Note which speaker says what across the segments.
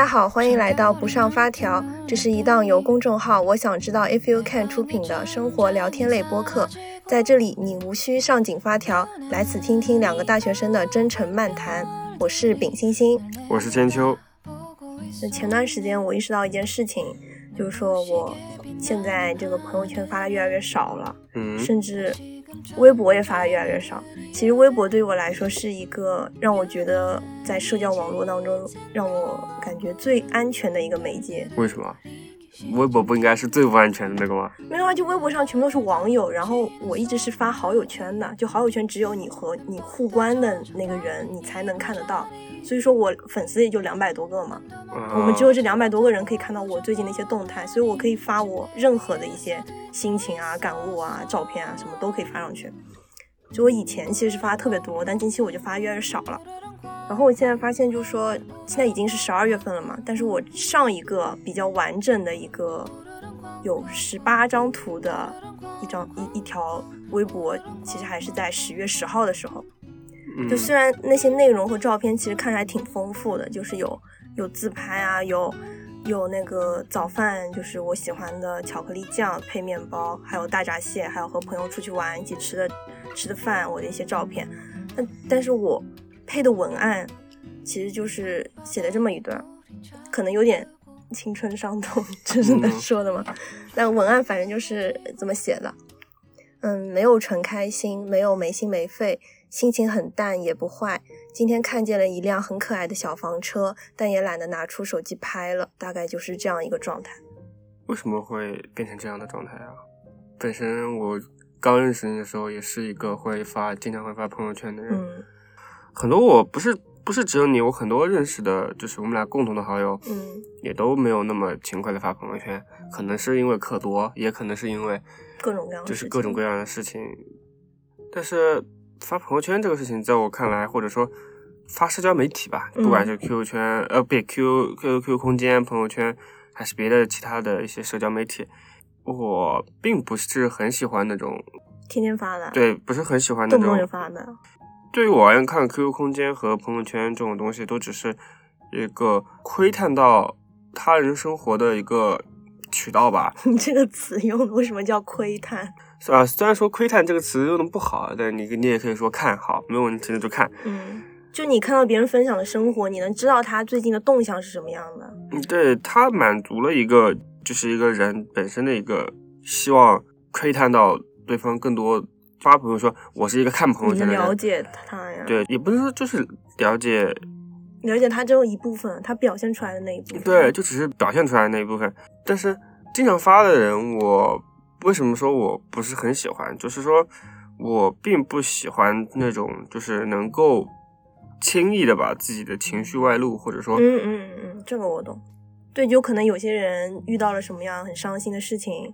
Speaker 1: 家好，欢迎来到不上发条。这是一档由公众号“我想知道 If You Can” 出品的生活聊天类播客。在这里，你无需上紧发条，来此听听两个大学生的真诚漫谈。我是丙星星，
Speaker 2: 我是千秋。
Speaker 1: 那前段时间我意识到一件事情，就是说我现在这个朋友圈发的越来越少了，
Speaker 2: 嗯，
Speaker 1: 甚至。微博也发的越来越少。其实微博对于我来说是一个让我觉得在社交网络当中让我感觉最安全的一个媒介。
Speaker 2: 为什么？微博不应该是最不安全的那个吗？
Speaker 1: 没有啊，就微博上全部都是网友，然后我一直是发好友圈的，就好友圈只有你和你互关的那个人你才能看得到。所以说我粉丝也就两百多个嘛，我们只有这两百多个人可以看到我最近的一些动态，所以我可以发我任何的一些心情啊、感悟啊、照片啊，什么都可以发上去。就我以前其实是发的特别多，但近期我就发越来越少了。然后我现在发现，就是说现在已经是十二月份了嘛，但是我上一个比较完整的一个有十八张图的一张一一条微博，其实还是在十月十号的时候。就虽然那些内容和照片其实看着还挺丰富的，就是有有自拍啊，有有那个早饭，就是我喜欢的巧克力酱配面包，还有大闸蟹，还有和朋友出去玩一起吃的吃的饭，我的一些照片。但但是我配的文案其实就是写了这么一段，可能有点青春伤痛，这是能说的吗？但文案反正就是这么写的，嗯，没有纯开心，没有没心没肺。心情很淡也不坏。今天看见了一辆很可爱的小房车，但也懒得拿出手机拍了。大概就是这样一个状态。
Speaker 2: 为什么会变成这样的状态啊？本身我刚认识你的时候，也是一个会发、经常会发朋友圈的人。
Speaker 1: 嗯。
Speaker 2: 很多我不是不是只有你，我很多认识的，就是我们俩共同的好友，
Speaker 1: 嗯，
Speaker 2: 也都没有那么勤快的发朋友圈。可能是因为课多，也可能是因为
Speaker 1: 各种各样
Speaker 2: 就是各种各样的事情。但是。发朋友圈这个事情，在我看来，或者说发社交媒体吧，不管是 QQ 圈，呃，不，Q Q Q 空间、朋友圈，还是别的其他的一些社交媒体，我并不是很喜欢那种
Speaker 1: 天天发的，
Speaker 2: 对，不是很喜欢那种
Speaker 1: 动不动就发的。
Speaker 2: 对于我而言，看 QQ 空间和朋友圈这种东西，都只是一个窥探到他人生活的一个渠道吧。
Speaker 1: 你 这个词用的为什么叫窥探？
Speaker 2: 是吧？虽然说“窥探”这个词用的不好，但你你也可以说看好，没有问题的就看。
Speaker 1: 嗯，就你看到别人分享的生活，你能知道他最近的动向是什么样的。
Speaker 2: 嗯，对他满足了一个，就是一个人本身的一个希望，窥探到对方更多发朋友说，我是一个看朋友圈的
Speaker 1: 人，了解他呀。
Speaker 2: 对，也不是说就是了解，
Speaker 1: 了解他只有一部分，他表现出来的那一部分。
Speaker 2: 对，就只是表现出来的那一部分。但是经常发的人，我。为什么说我不是很喜欢？就是说我并不喜欢那种，就是能够轻易的把自己的情绪外露，或者说，
Speaker 1: 嗯嗯嗯，这个我懂。对，就可能有些人遇到了什么样很伤心的事情，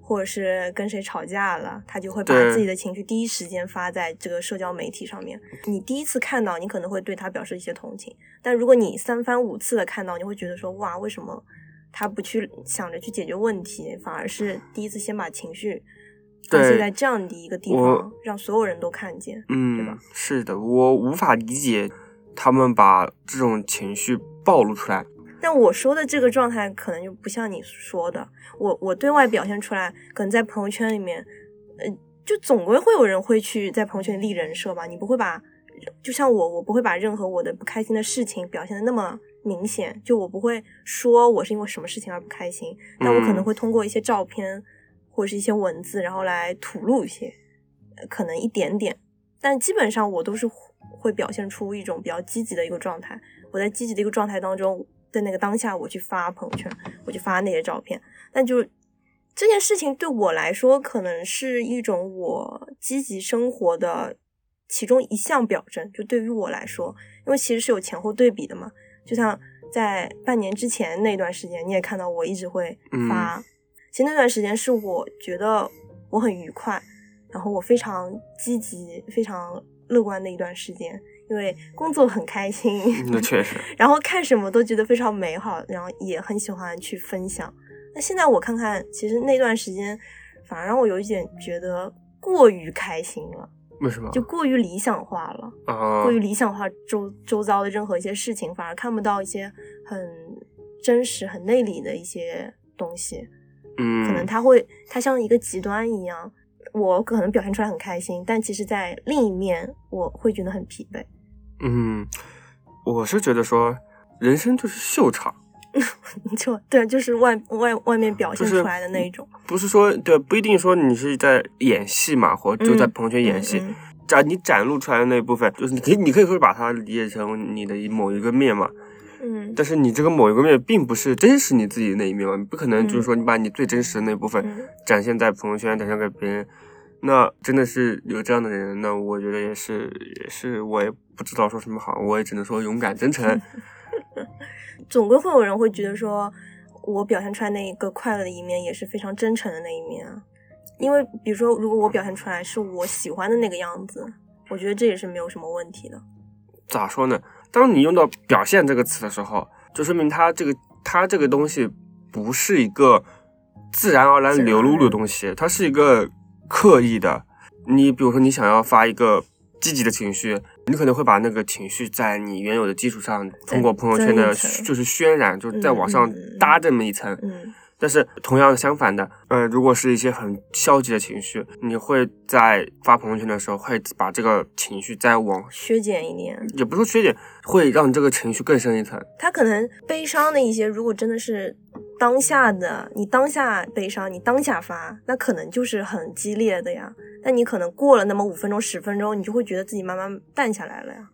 Speaker 1: 或者是跟谁吵架了，他就会把自己的情绪第一时间发在这个社交媒体上面。你第一次看到，你可能会对他表示一些同情，但如果你三番五次的看到，你会觉得说，哇，为什么？他不去想着去解决问题，反而是第一次先把情绪发泄在这样的一个地方，让所有人都看见，
Speaker 2: 嗯，
Speaker 1: 对吧？
Speaker 2: 是的，我无法理解他们把这种情绪暴露出来。
Speaker 1: 但我说的这个状态可能就不像你说的，我我对外表现出来，可能在朋友圈里面，呃，就总归会有人会去在朋友圈立人设吧。你不会把，就像我，我不会把任何我的不开心的事情表现的那么。明显就我不会说我是因为什么事情而不开心，但我可能会通过一些照片或者是一些文字，然后来吐露一些，可能一点点，但基本上我都是会表现出一种比较积极的一个状态。我在积极的一个状态当中，在那个当下，我去发朋友圈，我去发那些照片。但就这件事情对我来说，可能是一种我积极生活的其中一项表征。就对于我来说，因为其实是有前后对比的嘛。就像在半年之前那段时间，你也看到我一直会发。其实那段时间是我觉得我很愉快，然后我非常积极、非常乐观的一段时间，因为工作很开心。
Speaker 2: 那确实。
Speaker 1: 然后看什么都觉得非常美好，然后也很喜欢去分享。那现在我看看，其实那段时间反而让我有一点觉得过于开心了。
Speaker 2: 为什么
Speaker 1: 就过于理想化了啊？过于理想化周周遭的任何一些事情，反而看不到一些很真实、很内里的一些东西。
Speaker 2: 嗯，
Speaker 1: 可能他会，他像一个极端一样，我可能表现出来很开心，但其实在另一面我会觉得很疲惫。
Speaker 2: 嗯，我是觉得说，人生就是秀场，
Speaker 1: 就对，就是外外外面表现出来的那一种，
Speaker 2: 不是说对，不一定说你是在演戏嘛，或就在朋友圈演戏，展你展露出来的那一部分，就是你可以你可以说把它理解成你的某一个面嘛。
Speaker 1: 嗯，
Speaker 2: 但是你这个某一个面并不是真实你自己的那一面嘛，你不可能就是说你把你最真实的那部分展现在朋友圈，展现给别人，那真的是有这样的人，那我觉得也是也是，我也不知道说什么好，我也只能说勇敢真诚。
Speaker 1: 总归会有人会觉得说，我表现出来那一个快乐的一面也是非常真诚的那一面啊，因为比如说如果我表现出来是我喜欢的那个样子，我觉得这也是没有什么问题的。
Speaker 2: 咋说呢？当你用到“表现”这个词的时候，就说明它这个它这个东西不是一个自然而然流露的东西，它是一个刻意的。你比如说，你想要发一个积极的情绪，你可能会把那个情绪在你原有的基础上，通过朋友圈的就是渲染，就是在往上搭这么一层。但是同样相反的，呃，如果是一些很消极的情绪，你会在发朋友圈的时候，会把这个情绪再往
Speaker 1: 削减一点，
Speaker 2: 也不是削减，会让这个情绪更深一层。
Speaker 1: 他可能悲伤的一些，如果真的是当下的，你当下悲伤，你当下发，那可能就是很激烈的呀。但你可能过了那么五分钟、十分钟，你就会觉得自己慢慢淡下来了呀。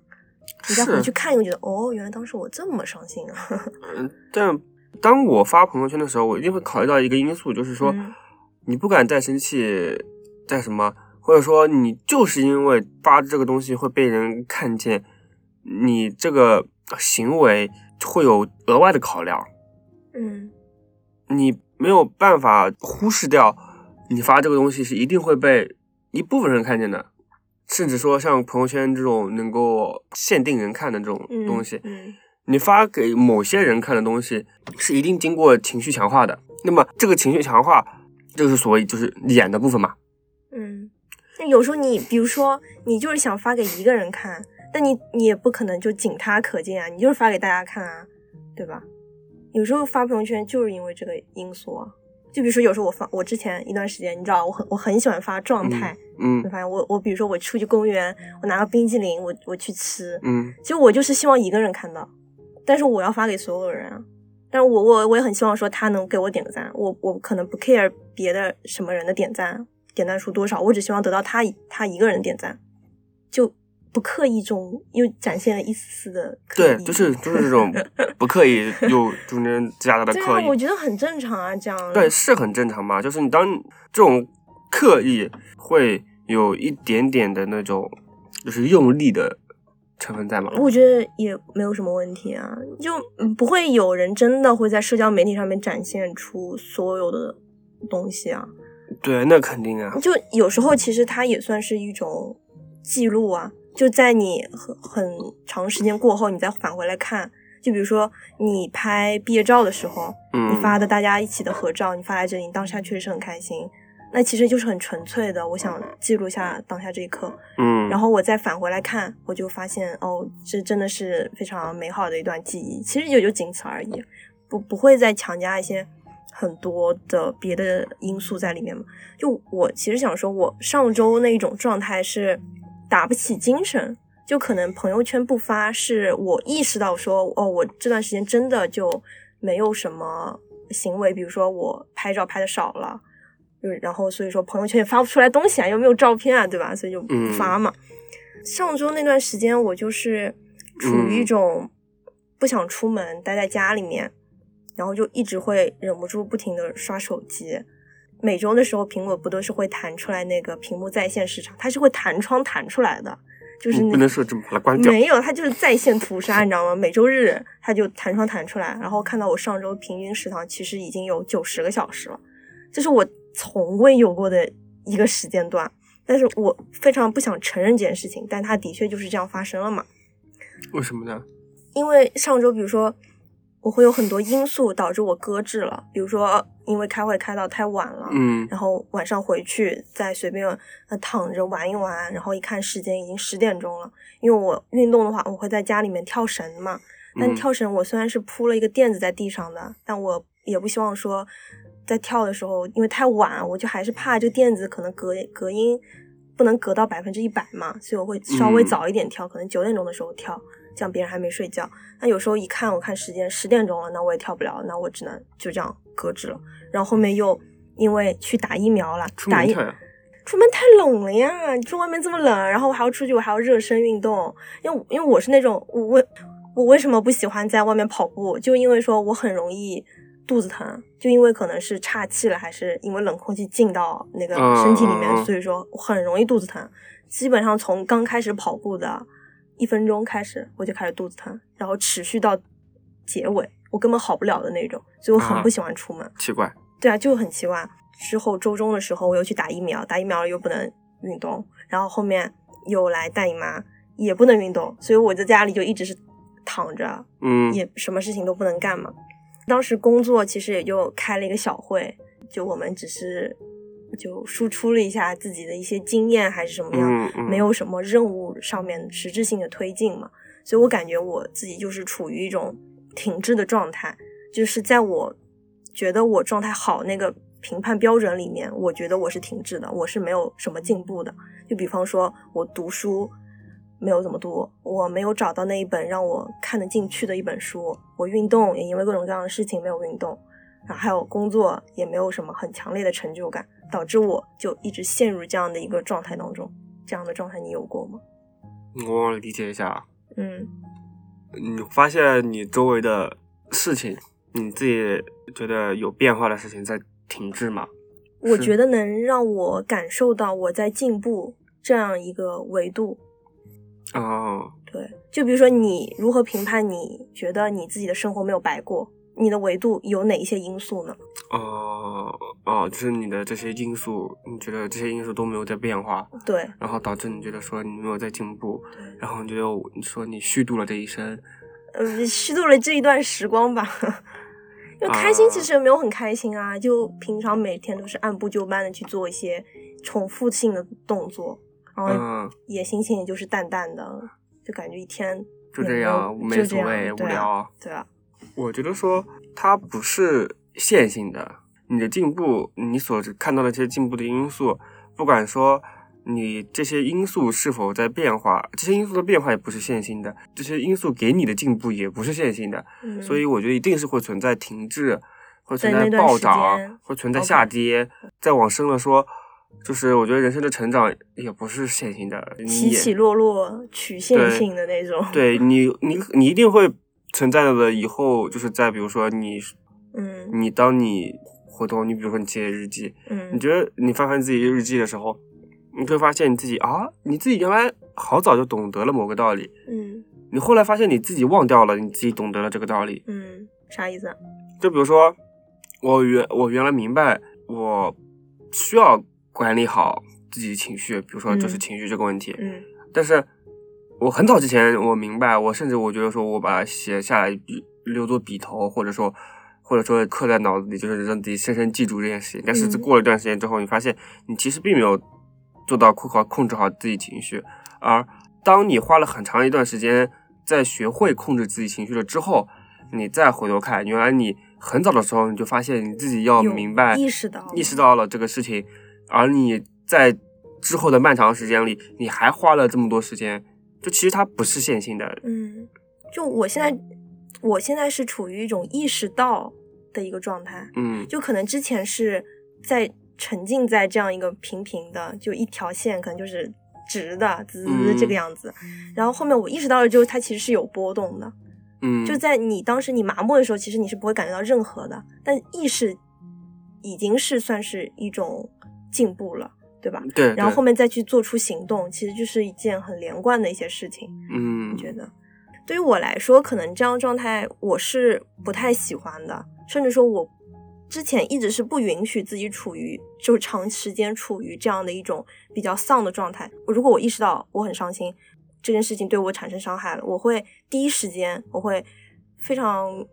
Speaker 1: 你再回去看，又觉得哦，原来当时我这么伤心啊。
Speaker 2: 嗯，但。当我发朋友圈的时候，我一定会考虑到一个因素，就是说，你不敢再生气，再什么，或者说你就是因为发这个东西会被人看见，你这个行为会有额外的考量。
Speaker 1: 嗯，
Speaker 2: 你没有办法忽视掉，你发这个东西是一定会被一部分人看见的，甚至说像朋友圈这种能够限定人看的这种东西。你发给某些人看的东西是一定经过情绪强化的，那么这个情绪强化就是所谓就是演的部分嘛。
Speaker 1: 嗯，那有时候你比如说你就是想发给一个人看，但你你也不可能就仅他可见啊，你就是发给大家看啊，对吧？有时候发朋友圈就是因为这个因素啊，就比如说有时候我发我之前一段时间，你知道我很我很喜欢发状态，
Speaker 2: 嗯，
Speaker 1: 你发现我我比如说我出去公园，我拿个冰激凌，我我去吃，
Speaker 2: 嗯，
Speaker 1: 其实我就是希望一个人看到。但是我要发给所有人啊！但是我我我也很希望说他能给我点个赞，我我可能不 care 别的什么人的点赞，点赞数多少，我只希望得到他他一个人点赞，就不刻意中又展现了一丝丝的
Speaker 2: 对，就是就是这种不刻意又中间夹杂的刻意，
Speaker 1: 我觉得很正常啊，这样
Speaker 2: 对是很正常嘛，就是你当这种刻意会有一点点的那种就是用力的。成分在吗？
Speaker 1: 我觉得也没有什么问题啊，就不会有人真的会在社交媒体上面展现出所有的东西啊。
Speaker 2: 对，那肯定啊。
Speaker 1: 就有时候其实它也算是一种记录啊，就在你很很长时间过后，你再返回来看，就比如说你拍毕业照的时候，
Speaker 2: 你
Speaker 1: 发的大家一起的合照，你发在这里，你当下确实是很开心。那其实就是很纯粹的，我想记录下当下这一刻，
Speaker 2: 嗯，
Speaker 1: 然后我再返回来看，我就发现哦，这真的是非常美好的一段记忆。其实也就仅此而已，不不会再强加一些很多的别的因素在里面嘛。就我其实想说，我上周那一种状态是打不起精神，就可能朋友圈不发，是我意识到说，哦，我这段时间真的就没有什么行为，比如说我拍照拍的少了。就然后所以说朋友圈也发不出来东西啊，又没有照片啊，对吧？所以就不发嘛。上周那段时间我就是处于一种不想出门，待在家里面，然后就一直会忍不住不停的刷手机。每周的时候，苹果不都是会弹出来那个屏幕在线时长，它是会弹窗弹出来的，就是
Speaker 2: 不能设置把它关掉。
Speaker 1: 没有，它就是在线屠杀，你知道吗？每周日它就弹窗弹出来，然后看到我上周平均时长其实已经有九十个小时了，这是我。从未有过的一个时间段，但是我非常不想承认这件事情，但它的确就是这样发生了嘛？
Speaker 2: 为什么呢？
Speaker 1: 因为上周，比如说，我会有很多因素导致我搁置了，比如说因为开会开到太晚了，
Speaker 2: 嗯，
Speaker 1: 然后晚上回去再随便呃躺着玩一玩，然后一看时间已经十点钟了，因为我运动的话，我会在家里面跳绳嘛。但跳绳我虽然是铺了一个垫子在地上的，但我也不希望说在跳的时候，因为太晚，我就还是怕这个垫子可能隔隔音不能隔到百分之一百嘛，所以我会稍微早一点跳，可能九点钟的时候跳，这样别人还没睡觉。那有时候一看，我看时间十点钟了，那我也跳不了，那我只能就这样搁置了。然后后面又因为去打疫苗了，打疫。出门太冷了呀！你说外面这么冷，然后我还要出去，我还要热身运动。因为因为我是那种我我我为什么不喜欢在外面跑步？就因为说我很容易肚子疼，就因为可能是岔气了，还是因为冷空气进到那个身体里面，所以说很容易肚子疼。基本上从刚开始跑步的一分钟开始，我就开始肚子疼，然后持续到结尾，我根本好不了的那种，所以我很不喜欢出门。
Speaker 2: 奇怪。
Speaker 1: 对啊，就很奇怪。之后周中的时候，我又去打疫苗，打疫苗了又不能运动，然后后面又来大姨妈，也不能运动，所以我在家里就一直是躺着，
Speaker 2: 嗯，
Speaker 1: 也什么事情都不能干嘛。当时工作其实也就开了一个小会，就我们只是就输出了一下自己的一些经验还是什么样，没有什么任务上面实质性的推进嘛，所以我感觉我自己就是处于一种停滞的状态，就是在我觉得我状态好那个。评判标准里面，我觉得我是停滞的，我是没有什么进步的。就比方说，我读书没有怎么读，我没有找到那一本让我看得进去的一本书。我运动也因为各种各样的事情没有运动，然后还有工作也没有什么很强烈的成就感，导致我就一直陷入这样的一个状态当中。这样的状态你有过吗？
Speaker 2: 我理解一下。
Speaker 1: 嗯，
Speaker 2: 你发现你周围的事情，你自己觉得有变化的事情在。停滞吗？
Speaker 1: 我觉得能让我感受到我在进步这样一个维度。
Speaker 2: 哦，
Speaker 1: 对，就比如说你如何评判？你觉得你自己的生活没有白过？你的维度有哪一些因素呢？
Speaker 2: 哦哦，就是你的这些因素，你觉得这些因素都没有在变化？
Speaker 1: 对，
Speaker 2: 然后导致你觉得说你没有在进步，然后你觉得你说你虚度了这一生，
Speaker 1: 呃，虚度了这一段时光吧。因为开心其实也没有很开心啊，就平常每天都是按部就班的去做一些重复性的动作，然后也心情也就是淡淡的，就感觉一天
Speaker 2: 就这样没所谓无聊。
Speaker 1: 对啊，
Speaker 2: 我觉得说它不是线性的，你的进步，你所看到的这些进步的因素，不管说。你这些因素是否在变化？这些因素的变化也不是线性的，这些因素给你的进步也不是线性的，所以我觉得一定是会存在停滞，会存在暴涨，会存在下跌。再往深了说，就是我觉得人生的成长也不是线性的，
Speaker 1: 起起落落，曲线性的那种。
Speaker 2: 对你，你你一定会存在的。以后就是在比如说你，
Speaker 1: 嗯，
Speaker 2: 你当你回头，你比如说你写日记，
Speaker 1: 嗯，
Speaker 2: 你觉得你翻翻自己日记的时候。你会发现你自己啊，你自己原来好早就懂得了某个道理，
Speaker 1: 嗯，
Speaker 2: 你后来发现你自己忘掉了你自己懂得了这个道理，
Speaker 1: 嗯，啥意思？
Speaker 2: 就比如说，我原我原来明白我需要管理好自己情绪，比如说就是情绪这个问题，
Speaker 1: 嗯，
Speaker 2: 但是我很早之前我明白，我甚至我觉得说我把它写下来留作笔头，或者说或者说刻在脑子里，就是让自己深深记住这件事情。但是过了一段时间之后，你发现你其实并没有。做到控好控制好自己情绪，而当你花了很长一段时间在学会控制自己情绪了之后，你再回头看，原来你很早的时候你就发现你自己要明白
Speaker 1: 意识到
Speaker 2: 意识到了这个事情，而你在之后的漫长时间里，你还花了这么多时间，就其实它不是线性的。
Speaker 1: 嗯，就我现在，我现在是处于一种意识到的一个状态。
Speaker 2: 嗯，
Speaker 1: 就可能之前是在。沉浸在这样一个平平的，就一条线，可能就是直的，滋这个样子。然后后面我意识到了之后，它其实是有波动的。
Speaker 2: 嗯，
Speaker 1: 就在你当时你麻木的时候，其实你是不会感觉到任何的。但意识已经是算是一种进步了，对吧？
Speaker 2: 对。
Speaker 1: 然后后面再去做出行动，其实就是一件很连贯的一些事情。
Speaker 2: 嗯，
Speaker 1: 你觉得？对于我来说，可能这样状态我是不太喜欢的，甚至说我。之前一直是不允许自己处于就长时间处于这样的一种比较丧的状态。如果我意识到我很伤心，这件事情对我产生伤害了，我会第一时间我会非常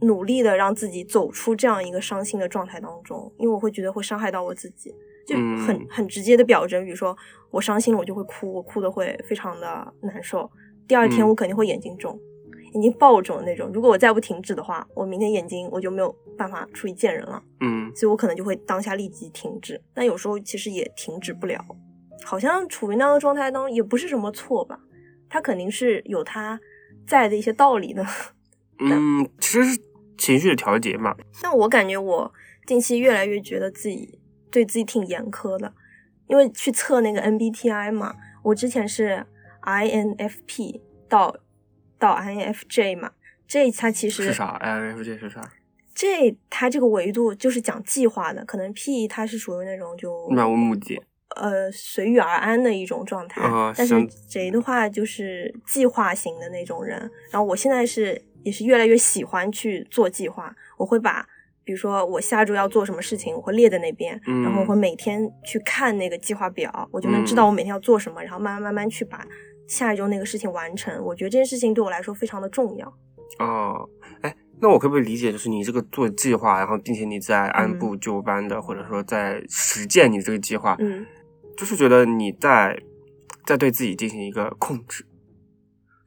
Speaker 1: 努力的让自己走出这样一个伤心的状态当中，因为我会觉得会伤害到我自己，就很很直接的表征，比如说我伤心了，我就会哭，我哭的会非常的难受，第二天我肯定会眼睛肿。眼眼睛爆肿那种。如果我再不停止的话，我明天眼睛我就没有办法出去见人了。
Speaker 2: 嗯，
Speaker 1: 所以我可能就会当下立即停止。但有时候其实也停止不了，好像处于那样的状态当中也不是什么错吧？他肯定是有他在的一些道理的。
Speaker 2: 嗯，其实是情绪的调节嘛。
Speaker 1: 但我感觉我近期越来越觉得自己对自己挺严苛的，因为去测那个 MBTI 嘛，我之前是 INFP 到到 INFJ 嘛，这它其实
Speaker 2: 是啥？INFJ 是啥？
Speaker 1: 这它这个维度就是讲计划的，可能 P 它是属于那种就
Speaker 2: 漫无目的。
Speaker 1: 呃，随遇而安的一种状态，但是 J 的话就是计划型的那种人。然后我现在是也是越来越喜欢去做计划，我会把比如说我下周要做什么事情，我会列在那边，然后我会每天去看那个计划表，我就能知道我每天要做什么，然后慢慢慢慢去把下一周那个事情完成。我觉得这件事情对我来说非常的重要。
Speaker 2: 哦，哎，那我可不可以理解，就是你这个做计划，然后并且你在按部就班的，或者说在实践你这个计划，
Speaker 1: 嗯。
Speaker 2: 就是觉得你在在对自己进行一个控制，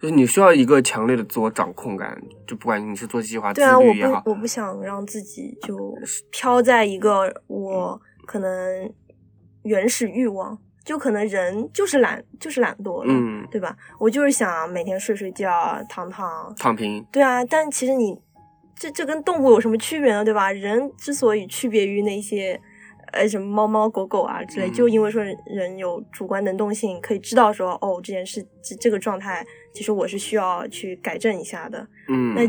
Speaker 2: 就是你需要一个强烈的自我掌控感，就不管你是做计划、
Speaker 1: 对啊，我不我不想让自己就飘在一个我可能原始欲望，就可能人就是懒，就是懒惰，
Speaker 2: 嗯，
Speaker 1: 对吧？我就是想每天睡睡觉、躺躺、
Speaker 2: 躺平，
Speaker 1: 对啊。但其实你这这跟动物有什么区别呢？对吧？人之所以区别于那些。呃，什么猫猫狗狗啊之类，就因为说人有主观能动性，可以知道说，哦，这件事这这个状态，其实我是需要去改正一下的。
Speaker 2: 嗯，
Speaker 1: 那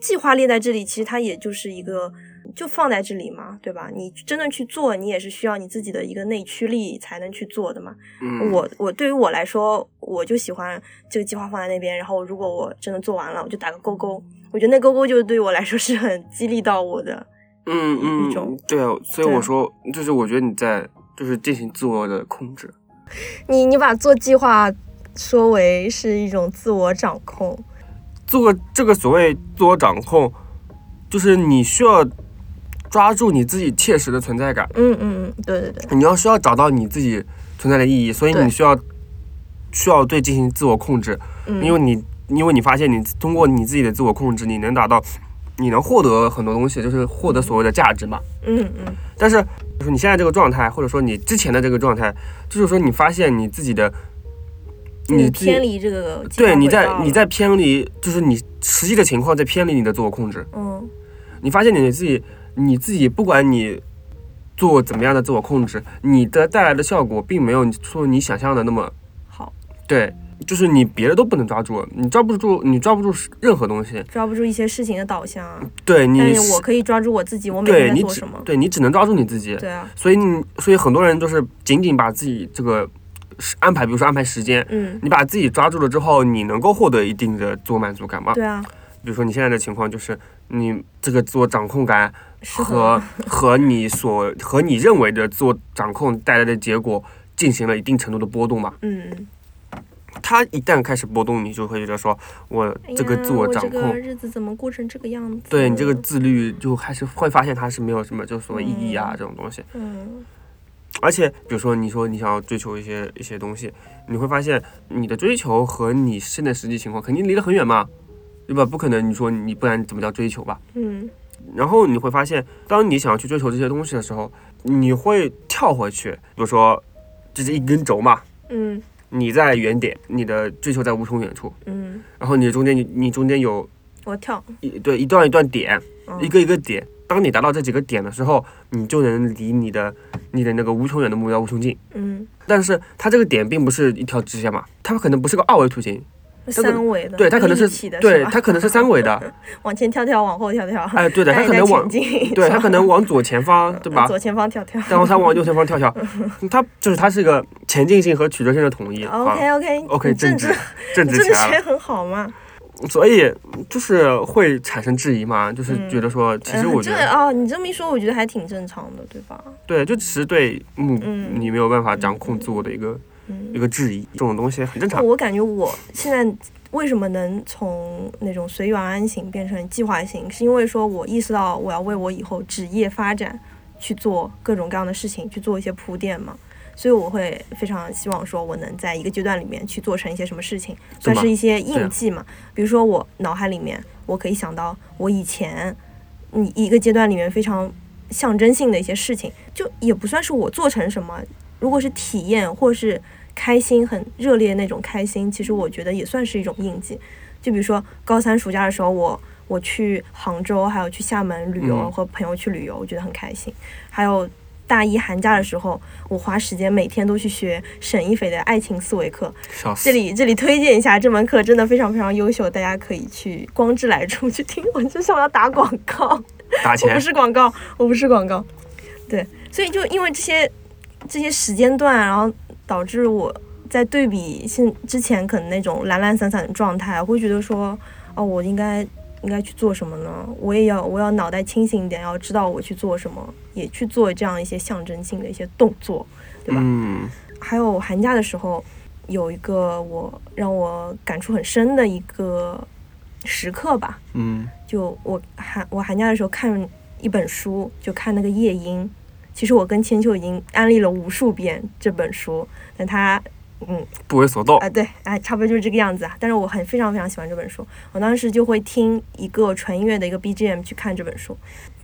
Speaker 1: 计划列在这里，其实它也就是一个，就放在这里嘛，对吧？你真的去做，你也是需要你自己的一个内驱力才能去做的嘛。
Speaker 2: 嗯，
Speaker 1: 我我对于我来说，我就喜欢这个计划放在那边，然后如果我真的做完了，我就打个勾勾。我觉得那勾勾就对于我来说是很激励到我的。
Speaker 2: 嗯嗯，对啊，所以我说，就是我觉得你在就是进行自我的控制。
Speaker 1: 你你把做计划说为是一种自我掌控，
Speaker 2: 做这个所谓自我掌控，就是你需要抓住你自己切实的存在感。
Speaker 1: 嗯嗯嗯，对对对，
Speaker 2: 你要需要找到你自己存在的意义，所以你需要需要对进行自我控制，因为你因为你发现你通过你自己的自我控制，你能达到。你能获得很多东西，就是获得所谓的价值嘛。
Speaker 1: 嗯嗯。
Speaker 2: 但是，就是你现在这个状态，或者说你之前的这个状态，就是说你发现你自己的，你
Speaker 1: 偏离这个，
Speaker 2: 对，你在你在偏离，就是你实际的情况在偏离你的自我控制。
Speaker 1: 嗯。
Speaker 2: 你发现你自己，你自己不管你做怎么样的自我控制，你的带来的效果并没有说你想象的那么
Speaker 1: 好。
Speaker 2: 对。就是你别的都不能抓住，你抓不住，你抓不住任何东西，
Speaker 1: 抓不住一些事情的导向。
Speaker 2: 对你，
Speaker 1: 但是我可以抓住我自己，我每天在做什么？
Speaker 2: 对你只能抓住你自己。
Speaker 1: 对啊。
Speaker 2: 所以你，所以很多人就是仅仅把自己这个安排，比如说安排时间，
Speaker 1: 嗯，
Speaker 2: 你把自己抓住了之后，你能够获得一定的自我满足感吗？
Speaker 1: 对啊。
Speaker 2: 比如说你现在的情况就是，你这个自我掌控感和 和你所和你认为的自我掌控带来的结果进行了一定程度的波动嘛？
Speaker 1: 嗯。
Speaker 2: 他一旦开始波动，你就会觉得说，我这个自我掌控，
Speaker 1: 日子怎么过成这个样子？
Speaker 2: 对你这个自律就还是会发现它是没有什么就所谓意义啊这种东西。
Speaker 1: 嗯。
Speaker 2: 而且比如说你说你想要追求一些一些东西，你会发现你的追求和你现在实际情况肯定离得很远嘛，对吧？不可能你说你不然怎么叫追求吧？
Speaker 1: 嗯。
Speaker 2: 然后你会发现，当你想要去追求这些东西的时候，你会跳回去，比如说这是一根轴嘛。
Speaker 1: 嗯。
Speaker 2: 你在原点，你的追求在无穷远处，
Speaker 1: 嗯，
Speaker 2: 然后你中间你你中间有
Speaker 1: 我跳。
Speaker 2: 一对一段一段点，一个一个点，当你达到这几个点的时候，你就能离你的你的那个无穷远的目标无穷近，
Speaker 1: 嗯，
Speaker 2: 但是它这个点并不是一条直线嘛，它可能不是个二维图形。
Speaker 1: 三维的，
Speaker 2: 对，它可能是，对，它可能是三维的，
Speaker 1: 往前跳跳，往后跳跳，
Speaker 2: 哎，对的，它可能往，对，它可能往左前方，对吧？
Speaker 1: 左前方跳跳，
Speaker 2: 然后它往右前方跳跳，它就是它是一个前进性和曲折性的统一。
Speaker 1: OK
Speaker 2: OK OK，
Speaker 1: 政
Speaker 2: 治政治
Speaker 1: 起来很好嘛。
Speaker 2: 所以就是会产生质疑嘛，就是觉得说，其实我觉得
Speaker 1: 哦，你这么一说，我觉得还挺正常的，对吧？
Speaker 2: 对，就只是对目你没有办法掌控自我的一个。一个质疑，这种东西很正常。
Speaker 1: 我感觉我现在为什么能从那种随遇而安型变成计划型，是因为说我意识到我要为我以后职业发展去做各种各样的事情，去做一些铺垫嘛。所以我会非常希望说，我能在一个阶段里面去做成一些什么事情，算是一些印记嘛。比如说我脑海里面，我可以想到我以前，你一个阶段里面非常象征性的一些事情，就也不算是我做成什么。如果是体验或是开心很热烈那种开心，其实我觉得也算是一种印记。就比如说高三暑假的时候，我我去杭州，还有去厦门旅游，和朋友去旅游，我觉得很开心。还有大一寒假的时候，我花时间每天都去学沈一斐的爱情思维课。这里这里推荐一下这门课，真的非常非常优秀，大家可以去光之来处去听。我就像要打广告，
Speaker 2: 打钱
Speaker 1: 不是广告，我不是广告。对，所以就因为这些。这些时间段，然后导致我在对比现之前可能那种懒懒散散的状态，会觉得说，哦，我应该应该去做什么呢？我也要我要脑袋清醒一点，要知道我去做什么，也去做这样一些象征性的一些动作，对吧？
Speaker 2: 嗯。
Speaker 1: 还有寒假的时候，有一个我让我感触很深的一个时刻吧。
Speaker 2: 嗯。
Speaker 1: 就我寒我寒假的时候看一本书，就看那个夜莺。其实我跟千秋已经安利了无数遍这本书，但他，嗯，
Speaker 2: 不为所动
Speaker 1: 啊。对，哎，差不多就是这个样子啊。但是我很非常非常喜欢这本书，我当时就会听一个纯音乐的一个 BGM 去看这本书。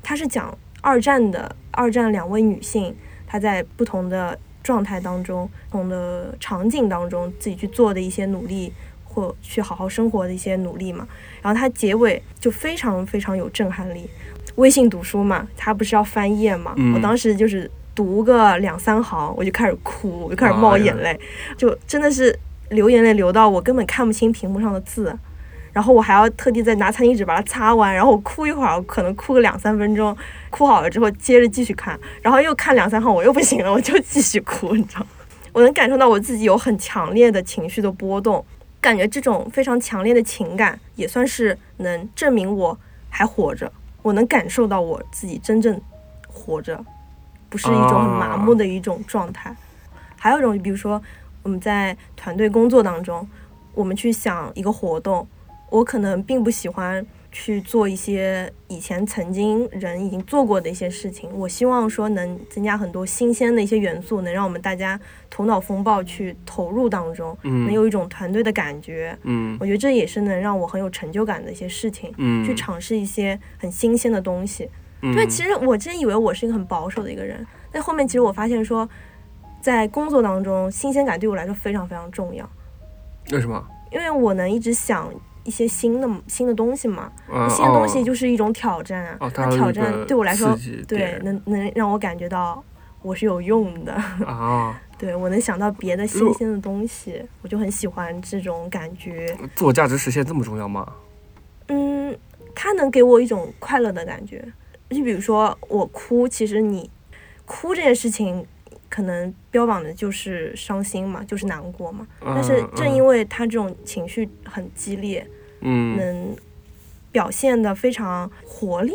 Speaker 1: 它是讲二战的，二战两位女性，她在不同的状态当中、不同的场景当中，自己去做的一些努力，或去好好生活的一些努力嘛。然后它结尾就非常非常有震撼力。微信读书嘛，他不是要翻页嘛？我当时就是读个两三行，我就开始哭，我就开始冒眼泪，就真的是流眼泪流到我根本看不清屏幕上的字，然后我还要特地再拿餐巾纸把它擦完，然后我哭一会儿，可能哭个两三分钟，哭好了之后接着继续看，然后又看两三行，我又不行了，我就继续哭，你知道吗？我能感受到我自己有很强烈的情绪的波动，感觉这种非常强烈的情感也算是能证明我还活着。我能感受到我自己真正活着，不是一种很麻木的一种状态。还有一种，比如说我们在团队工作当中，我们去想一个活动，我可能并不喜欢。去做一些以前曾经人已经做过的一些事情，我希望说能增加很多新鲜的一些元素，能让我们大家头脑风暴去投入当中，能有一种团队的感觉。
Speaker 2: 嗯，
Speaker 1: 我觉得这也是能让我很有成就感的一些事情。
Speaker 2: 嗯，
Speaker 1: 去尝试一些很新鲜的东西。对，其实我真以为我是一个很保守的一个人，但后面其实我发现说，在工作当中，新鲜感对我来说非常非常重要。
Speaker 2: 为什么？
Speaker 1: 因为我能一直想。一些新的新的东西嘛，新的东西就是一种挑战啊。那挑战对我来说，对能能让我感觉到我是有用的
Speaker 2: 啊。
Speaker 1: 对我能想到别的新鲜的东西，我就很喜欢这种感觉。
Speaker 2: 自我价值实现这么重要吗？
Speaker 1: 嗯，它能给我一种快乐的感觉。就比如说我哭，其实你哭这件事情。可能标榜的就是伤心嘛，就是难过嘛。但是正因为他这种情绪很激烈，
Speaker 2: 嗯，
Speaker 1: 能表现的非常活力，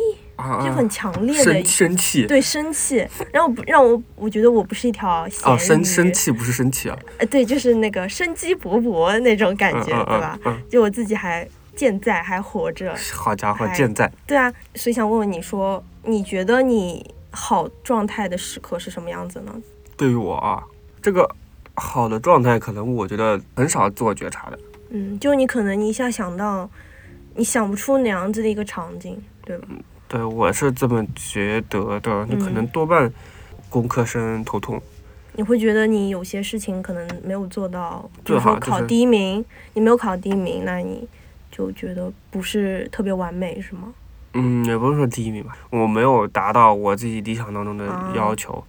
Speaker 1: 就很强烈的
Speaker 2: 生生气，
Speaker 1: 对生气。然后让我我觉得我不是一条
Speaker 2: 哦，生生气不是生气啊，
Speaker 1: 呃，对，就是那个生机勃勃那种感觉，对吧？就我自己还健在，还活着。
Speaker 2: 好家伙，健在。
Speaker 1: 对啊，所以想问问你说，你觉得你好状态的时刻是什么样子呢？
Speaker 2: 对于我啊，这个好的状态，可能我觉得很少自我觉察的。
Speaker 1: 嗯，就你可能一下想到，你想不出那样子的一个场景，对吧？
Speaker 2: 对，我是这么觉得的。你可能多半工科生头痛。
Speaker 1: 你会觉得你有些事情可能没有做到，比如说考第一名，你没有考第一名，那你就觉得不是特别完美，是吗？
Speaker 2: 嗯，也不是说第一名吧，我没有达到我自己理想当中的要求。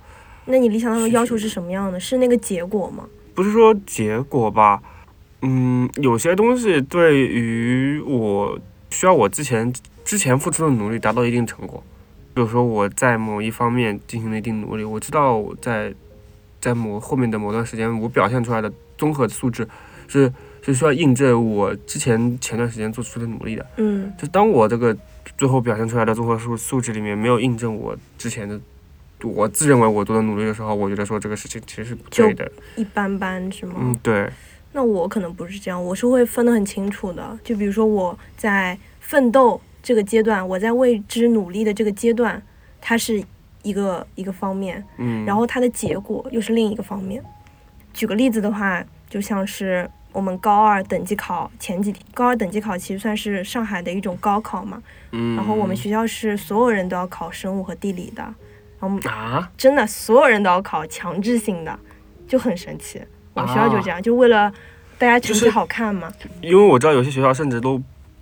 Speaker 1: 那你理想当中要求是什么样的？是那个结果吗？
Speaker 2: 不是说结果吧，嗯，有些东西对于我需要我之前之前付出的努力达到一定成果，比如说我在某一方面进行了一定努力，我知道在在某后面的某段时间我表现出来的综合素质是是需要印证我之前前段时间做出的努力的。
Speaker 1: 嗯，
Speaker 2: 就当我这个最后表现出来的综合素素质里面没有印证我之前的。我自认为我做的努力的时候，我觉得说这个事情其实是不对的，
Speaker 1: 一般般是吗？
Speaker 2: 嗯，对。
Speaker 1: 那我可能不是这样，我是会分得很清楚的。就比如说我在奋斗这个阶段，我在为之努力的这个阶段，它是一个一个方面，
Speaker 2: 嗯，
Speaker 1: 然后它的结果又是另一个方面。举个例子的话，就像是我们高二等级考前几天，高二等级考其实算是上海的一种高考嘛，
Speaker 2: 嗯，
Speaker 1: 然后我们学校是所有人都要考生物和地理的，然后
Speaker 2: 啊，
Speaker 1: 真的所有人都要考强制性的，就很神奇。我们学校就这样，就为了大家成绩好看嘛。
Speaker 2: 因为我知道有些学校甚至都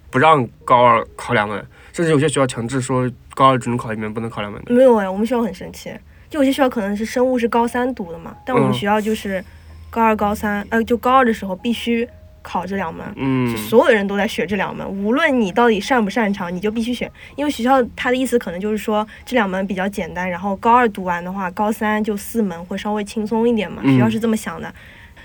Speaker 2: 不让高二考两门，甚至有些学校强制说高二只能考一门，不能考两门的。
Speaker 1: 没有哎，我们学校很神奇，就有些学校可能是生物是高三读的嘛，但我们
Speaker 2: 嗯
Speaker 1: 学校就是高二、高三，呃，就高二的时候必须考这两门。
Speaker 2: 嗯
Speaker 1: 是所有人都在学这两门，无论你到底擅不擅长，你就必须选。因为学校他的意思可能就是说这两门比较简单，然后高二读完的话，高三就四门会稍微轻松一点嘛。
Speaker 2: 嗯
Speaker 1: 学校是这么想的。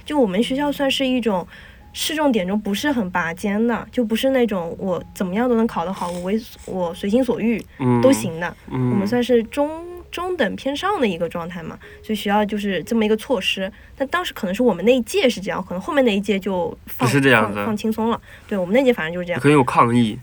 Speaker 1: 就我们学校算是一种市重点中不是很拔尖的，就不是那种我怎么样都能考得好，我为我随心所欲
Speaker 2: 嗯
Speaker 1: 都。行的。
Speaker 2: 嗯，
Speaker 1: 我们算是中中等偏上的一个状态嘛，所以学校就是这么一个措施。但当时可能是我们那一届是这样，可能后面那一届就放
Speaker 2: 不是这样
Speaker 1: 放放轻松了。对我们那届反正就是这样，
Speaker 2: 可能有抗议。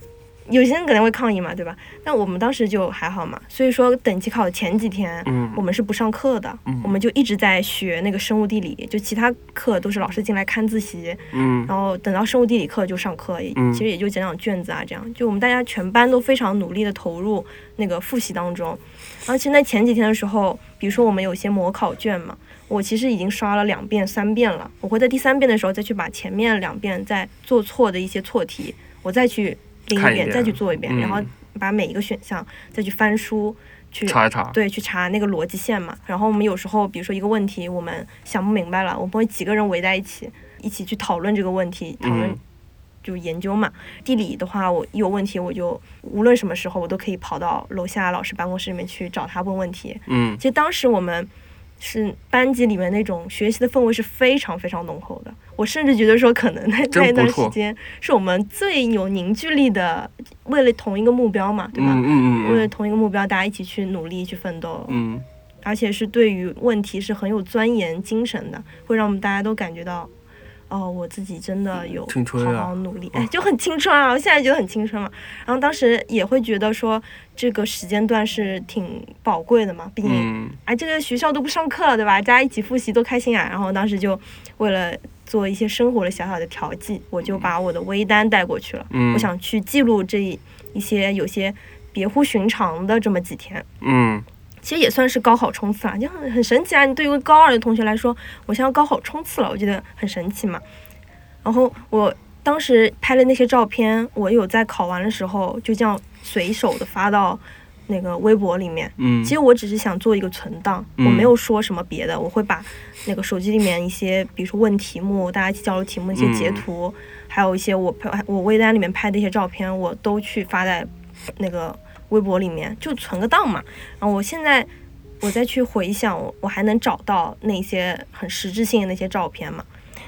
Speaker 1: 有些人可能会抗议嘛，对吧？但我们当时就还好嘛。所以说等级考前几天，
Speaker 2: 嗯
Speaker 1: 我们是不上课的，
Speaker 2: 嗯
Speaker 1: 我们就一直在学那个生物地理，就其他课都是老师进来看自习，
Speaker 2: 嗯
Speaker 1: 然后等到生物地理课就上课，也
Speaker 2: 嗯
Speaker 1: 其实也就讲讲卷子啊，这样。就我们大家全班都非常努力的投入那个复习当中。然后其实在前几天的时候，比如说我们有些模考卷嘛，我其实已经刷了两遍、三遍了，我会在第三遍的时候再去把前面两遍再做错的一些错题，我再去拎一遍，
Speaker 2: 一遍
Speaker 1: 再去做一遍，
Speaker 2: 嗯
Speaker 1: 然后把每一个选项再去翻书去
Speaker 2: 查一查。
Speaker 1: 对，去查那个逻辑线嘛。然后我们有时候，比如说一个问题，我们想不明白了，我们会几个人围在一起，一起去讨论这个问题，讨论
Speaker 2: 嗯
Speaker 1: 就研究嘛。地理的话，我一有问题，我就无论什么时候，我都可以跑到楼下老师办公室里面去找他问问题。
Speaker 2: 嗯
Speaker 1: 其实当时我们是班级里面那种学习的氛围是非常非常浓厚的。我甚至觉得说，可能那那一段时间是我们最有凝聚力的，为了同一个目标嘛，对吧？
Speaker 2: 嗯嗯
Speaker 1: 为了
Speaker 2: 嗯
Speaker 1: 同一个目标，大家一起去努力去奋斗。
Speaker 2: 嗯
Speaker 1: 而且是对于问题是很有钻研精神的，会让我们大家都感觉到，哦，我自己真的有好好努力，哎，就很青春啊！我现在觉得很青春嘛。然后当时也会觉得说，这个时间段是挺宝贵的嘛，毕竟，
Speaker 2: 嗯
Speaker 1: 哎，这个学校都不上课了，对吧？大家一起复习多开心啊！然后当时就为了做一些生活的小小的调剂，我就把我的微单带过去了。
Speaker 2: 嗯，
Speaker 1: 我想去记录这一一些有些别乎寻常的这么几天。
Speaker 2: 嗯
Speaker 1: 其实也算是高考冲刺啊，就很很神奇啊！你对于高二的同学来说，我现在要高考冲刺了，我觉得很神奇嘛。然后我当时拍的那些照片，我有在考完的时候就这样随手的发到那个微博里面。
Speaker 2: 嗯，
Speaker 1: 其实我只是想做一个存档，
Speaker 2: 嗯
Speaker 1: 我没有说什么别的，我会把那个手机里面一些，比如说问题目，大家一起交流题目一些截
Speaker 2: 嗯
Speaker 1: 图，还有一些我拍我微单里面拍的一些照片，我都去发在那个微博里面，就存个档嘛。然后我现在我再去回想，我我还能找到那些很实质性的那些照片嘛。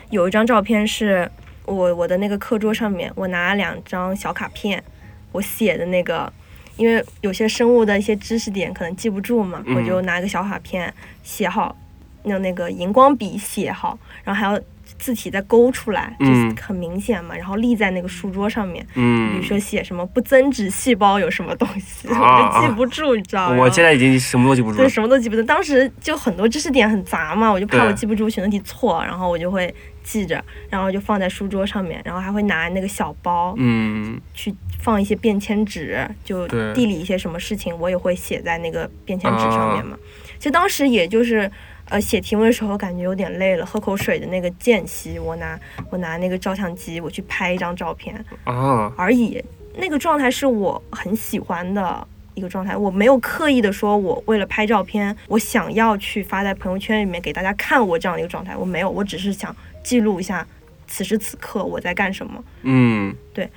Speaker 1: 有一张照片是我我的那个课桌上面，我拿了两张小卡片，我写的那个，因为有些生物的一些知识点可能记不住嘛，
Speaker 2: 嗯
Speaker 1: 我就拿个小卡片写好，用那个荧光笔写好，然后还要字体再勾出来，就很明显嘛，然后立在那个书桌上面。比
Speaker 2: 嗯
Speaker 1: 如，说写什么不增殖细胞有什么东西，
Speaker 2: 啊
Speaker 1: 我就记不住，你知道吗？
Speaker 2: 我现在已经什么都记不住
Speaker 1: 对，
Speaker 2: 了。
Speaker 1: 什么都记不住。当时就很多知识点很杂嘛，我就怕我记不住，选择题错，然后我就会记着，然后就放在书桌上面，然后还会拿那个小包
Speaker 2: 嗯
Speaker 1: 去放一些便签纸，就地理一些什么事情，我也会写在那个便签纸上面嘛。其实当时也就是。呃，写题目的时候感觉有点累了，喝口水的那个间隙，我拿我拿那个照相机，我去拍一张照片，
Speaker 2: 啊，
Speaker 1: 而已。那个状态是我很喜欢的一个状态，我没有刻意的说，我为了拍照片，我想要去发在朋友圈里面给大家看我这样的一个状态，我没有，我只是想记录一下此时此刻我在干什么。
Speaker 2: 嗯对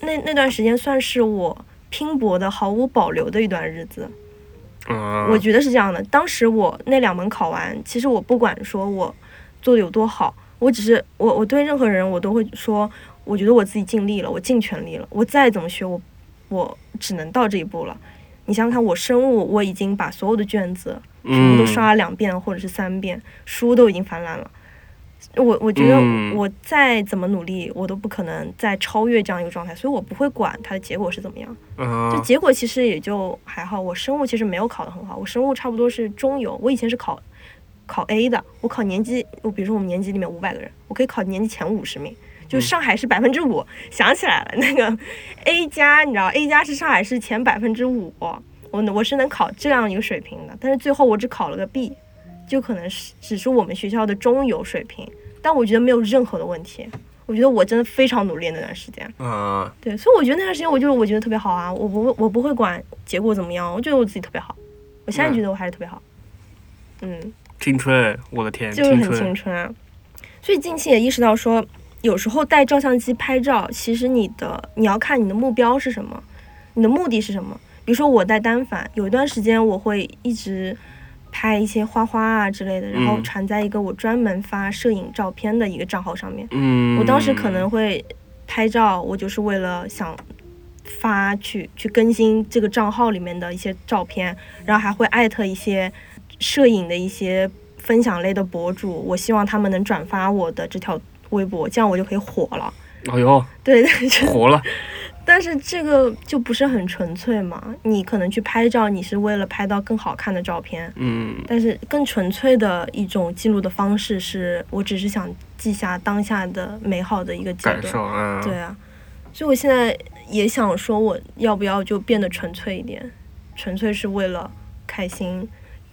Speaker 1: 那那段时间算是我拼搏的毫无保留的一段日子，
Speaker 2: 啊，
Speaker 1: 我觉得是这样的。当时我那两门考完，其实我不管说我做的有多好，我只是我我对任何人我都会说，我觉得我自己尽力了，我尽全力了，我再怎么学我我只能到这一步了。你想想看，我生物我已经把所有的卷子全部都
Speaker 2: 嗯
Speaker 1: 刷了两遍或者是三遍，书都已经翻烂了。我我觉得我再怎么努力，我都不可能再超越这样一个状态，所以我不会管它的结果是怎么样。就结果其实也就还好。我生物其实没有考得很好，我生物差不多是中游。我以前是考考 A 的，我考年级，我比如说我们年级里面五百个人，我可以考年级前五十名。就上海是百分之五，想起来了，那个 A 加，你知道 A 加是上海市前百分之五，我我是能考这样一个水平的，但是最后我只考了个 B，就可能是只是我们学校的中游水平。但我觉得没有任何的问题，我觉得我真的非常努力那段时间。
Speaker 2: 嗯，
Speaker 1: 对，所以我觉得那段时间我就是我觉得特别好啊，我不我不会管结果怎么样，我觉得我自己特别好。我现在觉得我还是特别好。嗯，
Speaker 2: 青春，我的天，
Speaker 1: 就是很青春啊。所以近期也意识到说，有时候带照相机拍照，其实你的你要看你的目标是什么，你的目的是什么。比如说我带单反，有一段时间我会一直。拍一些花花啊之类的，然后传在一个我专门发摄影照片的一个账号上面。
Speaker 2: 嗯，
Speaker 1: 我当时可能会拍照，我就是为了想发去去更新这个账号里面的一些照片，然后还会艾特一些摄影的一些分享类的博主，我希望他们能转发我的这条微博，这样我就可以火了。
Speaker 2: 哎呦，
Speaker 1: 对，
Speaker 2: 火了。
Speaker 1: 但是这个就不是很纯粹嘛？你可能去拍照，你是为了拍到更好看的照片，
Speaker 2: 嗯。
Speaker 1: 但是更纯粹的一种记录的方式是，我只是想记下当下的美好的一个
Speaker 2: 感受，嗯。
Speaker 1: 对啊，所以我现在也想说，我要不要就变得纯粹一点？纯粹是为了开心。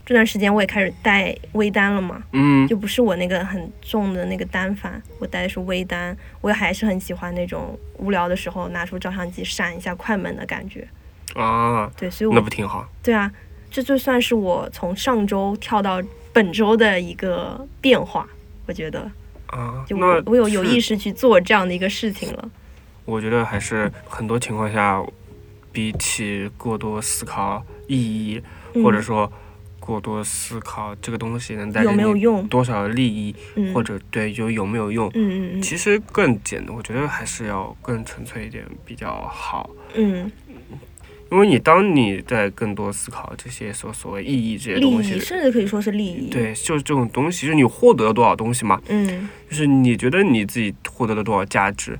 Speaker 1: 这段时间我也开始带微单了嘛，
Speaker 2: 嗯，
Speaker 1: 就不是我那个很重的那个单反，我带的是微单，我还是很喜欢那种无聊的时候拿出照相机闪一下快门的感觉，
Speaker 2: 啊，
Speaker 1: 对，所以我
Speaker 2: 那不挺好？
Speaker 1: 对啊，这就算是我从上周跳到本周的一个变化，我觉得，
Speaker 2: 啊，
Speaker 1: 就我我有有意识去做这样的一个事情了。
Speaker 2: 我觉得还是很多情况下，比起过多思考意义，或者说。过多思考这个东西能带给你多少利益，或者对就有没有用？
Speaker 1: 嗯嗯
Speaker 2: 其实更简，我觉得还是要更纯粹一点比较好。
Speaker 1: 嗯。
Speaker 2: 因为你当你在更多思考这些所所谓意义这些东西，
Speaker 1: 甚至可以说是利益。
Speaker 2: 对，就是这种东西，就是你获得了多少东西嘛。
Speaker 1: 嗯。
Speaker 2: 就是你觉得你自己获得了多少价值，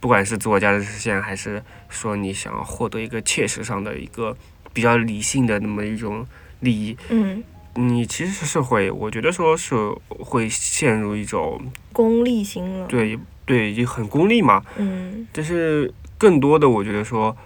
Speaker 2: 不管是自我价值实现，还是说你想要获得一个切实上的一个比较理性的那么一种。利益，
Speaker 1: 嗯，
Speaker 2: 你其实是会，我觉得说是会陷入一种
Speaker 1: 功利心了，
Speaker 2: 对对，就很功利嘛，
Speaker 1: 嗯，
Speaker 2: 但是更多的，我觉得说。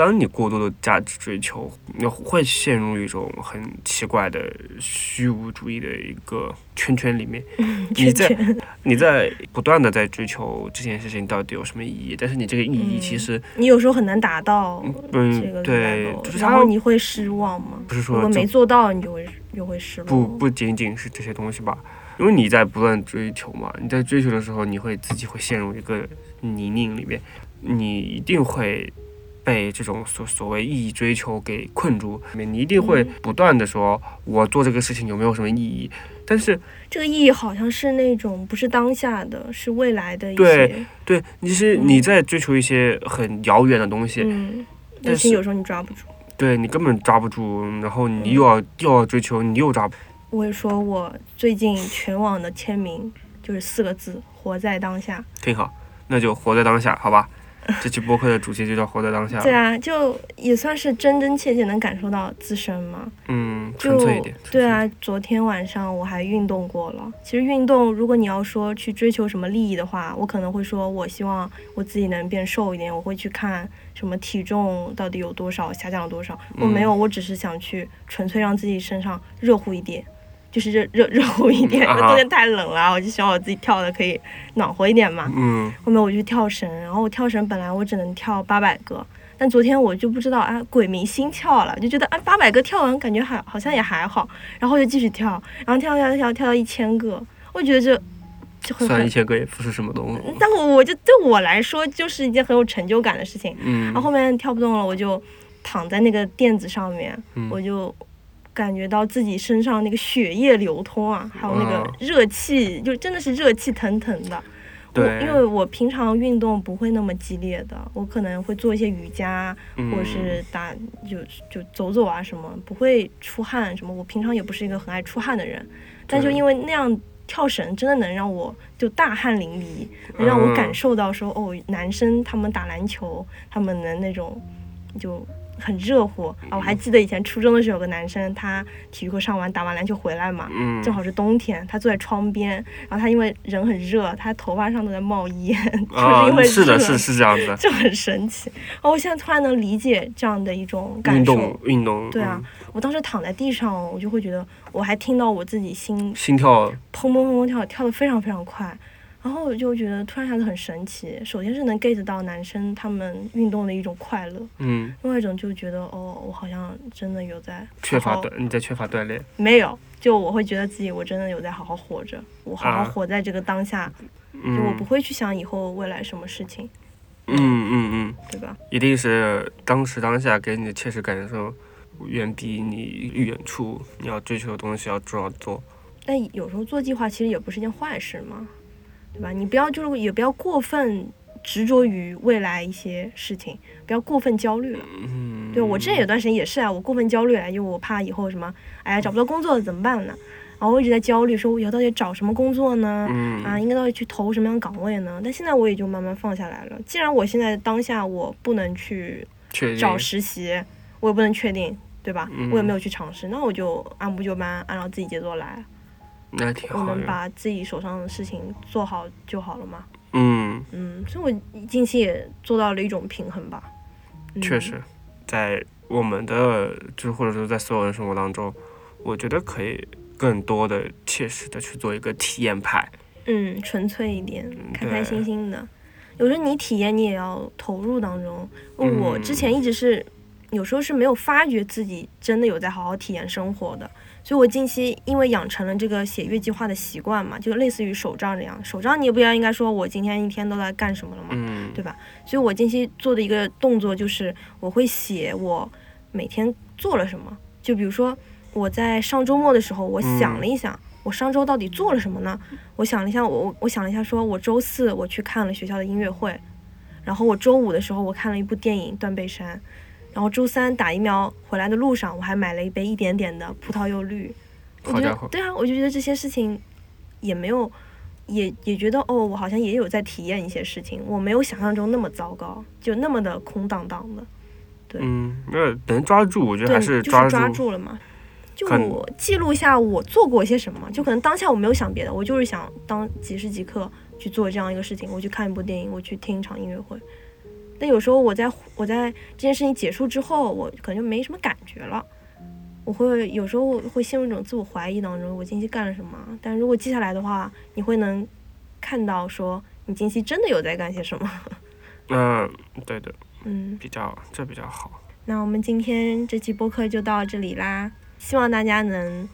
Speaker 2: 当你过多的价值追求，你会陷入一种很奇怪的虚无主义的一个圈圈里面。你在 你在不断的在追求这件事情到底有什么意义，但是你这个意义其实
Speaker 1: 你有时候很难达到。
Speaker 2: 嗯，
Speaker 1: 这个
Speaker 2: 对，
Speaker 1: 然后你会失望吗？
Speaker 2: 不是说
Speaker 1: 如果没做到，你就会又会失望。
Speaker 2: 不不仅仅是这些东西吧，因为你在不断追求嘛，你在追求的时候，你会自己会陷入一个泥泞里面，你一定会。被这种所所谓意义追求给困住，你一定会不断的说，我做这个事情有没有什么意义？但是
Speaker 1: 这个意义好像是那种不是当下的，是未来的。
Speaker 2: 对对，你是你在追求一些很遥远的东西，
Speaker 1: 嗯，但是有时候你抓不住。
Speaker 2: 对你根本抓不住，然后你又要又要追求，你又抓不。
Speaker 1: 我会说，我最近全网的签名就是四个字：活在当下。
Speaker 2: 挺好，那就活在当下，好吧。这期播客的主题就叫活在当下。
Speaker 1: 对啊，就也算是真真切切能感受到自身嘛。
Speaker 2: 嗯，纯粹一点。
Speaker 1: 对啊，昨天晚上我还运动过了。其实运动，如果你要说去追求什么利益的话，我可能会说，我希望我自己能变瘦一点。我会去看什么体重到底有多少，下降了多少。我没有，我只是想去纯粹让自己身上热乎一点。就是热热热乎一点，因为冬天太冷了，我就希望我自己跳的可以暖和一点嘛。
Speaker 2: 嗯。
Speaker 1: 后面我去跳绳，然后我跳绳本来我只能跳八百个，但昨天我就不知道啊，鬼迷心窍了，就觉得啊八百个跳完感觉还好像也还好，然后就继续跳，然后跳跳跳跳到一千个，我觉得这就很。
Speaker 2: 算一千个也不是什么东西。
Speaker 1: 但我我就对我来说就是一件很有成就感的事情。
Speaker 2: 嗯。
Speaker 1: 然后后面跳不动了，我就躺在那个垫子上面，我就。感觉到自己身上那个血液流通啊，还有那个热气，就真的是热气腾腾的。
Speaker 2: 我，
Speaker 1: 因为我平常运动不会那么激烈的，我可能会做一些瑜伽，或者是打就就走走啊什么，不会出汗什么。我平常也不是一个很爱出汗的人，但就因为那样跳绳真的能让我就大汗淋漓，能让我感受到说哦，男生他们打篮球，他们能那种就。很热乎啊！我还记得以前初中的时候，有个男生，他体育课上完打完篮球回来嘛，正好是冬天，他坐在窗边，然后他因为人很热，他头发上都在冒烟，就是因为
Speaker 2: 是的，是是这样子，
Speaker 1: 就很神奇。哦，我现在突然能理解这样的一种感
Speaker 2: 受。运动，运动。
Speaker 1: 对啊，我当时躺在地上，我就会觉得，我还听到我自己心
Speaker 2: 心跳
Speaker 1: 砰砰砰砰跳，跳得非常非常快。然后我就觉得突然一下子很神奇，首先是能 get 到男生他们运动的一种快乐，
Speaker 2: 嗯，
Speaker 1: 另外一种就觉得哦，我好像真的有在
Speaker 2: 缺乏锻，你在缺乏锻炼？
Speaker 1: 没有，就我会觉得自己我真的有在好好活着，我好好活在这个当下，就我不会去想以后未来什么事情，
Speaker 2: 嗯嗯嗯，
Speaker 1: 对吧？
Speaker 2: 一定是当时当下给你的切实感受，远比你远处你要追求的东西要重要多。
Speaker 1: 但有时候做计划其实也不是件坏事嘛。对吧？你不要就是也不要过分执着于未来一些事情，不要过分焦虑了。
Speaker 2: 嗯，
Speaker 1: 对我之前有段时间也是啊，我过分焦虑了，因为我怕以后什么，哎呀找不到工作怎么办呢？然后我一直在焦虑，说我以后到底找什么工作呢？啊，应该到底去投什么样的岗位呢？但现在我也就慢慢放下来了。既然我现在当下我不能去找实习，我也不能确定，对吧？我也没有去尝试，那我就按部就班，按照自己节奏来。
Speaker 2: 那挺好。
Speaker 1: 我们把自己手上的事情做好就好了嘛。
Speaker 2: 嗯
Speaker 1: 嗯，所以我近期也做到了一种平衡吧。
Speaker 2: 确实，在我们的就是或者说在所有人生活当中，我觉得可以更多的切实的去做一个体验派。
Speaker 1: 嗯，纯粹一点，开开心心的。有时候你体验，你也要投入当中。我之前一直是有时候是没有发觉自己真的有在好好体验生活的。所以，我近期因为养成了这个写月计划的习惯嘛，就类似于手账这样。手账你也不要应该说我今天一天都在干什么了嘛，对吧？所以我近期做的一个动作就是，我会写我每天做了什么。就比如说，我在上周末的时候，我想了一想，我上周到底做了什么呢？我想了一下，我我想了一下，说我周四我去看了学校的音乐会，然后我周五的时候我看了一部电影《断背山》。然后周三打疫苗回来的路上，我还买了一杯一点点的葡萄柚绿。我觉得对啊，我就觉得这些事情也没有，也也觉得哦，我好像也有在体验一些事情，我没有想象中那么糟糕，就那么的空荡荡的。对，
Speaker 2: 嗯，那能抓住，我觉得还
Speaker 1: 是
Speaker 2: 抓
Speaker 1: 住。抓住了嘛？就我记录一下我做过些什么，就可能当下我没有想别的，我就是想当即时即刻去做这样一个事情，我去看一部电影，我去听一场音乐会。但有时候我在我在这件事情结束之后，我可能就没什么感觉了。我会有时候会陷入一种自我怀疑当中，我近期干了什么？但如果记下来的话，你会能看到说你近期真的有在干些什么。
Speaker 2: 嗯，对的，
Speaker 1: 嗯，
Speaker 2: 比较这比较好。
Speaker 1: 那我们今天这期播客就到这里啦，希望大家能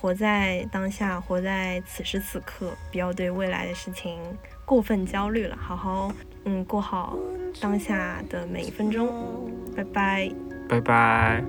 Speaker 1: 活在当下，活在此时此刻，不要对未来的事情过分焦虑了，好好。嗯，过好当下的每一分钟，拜拜，
Speaker 2: 拜拜。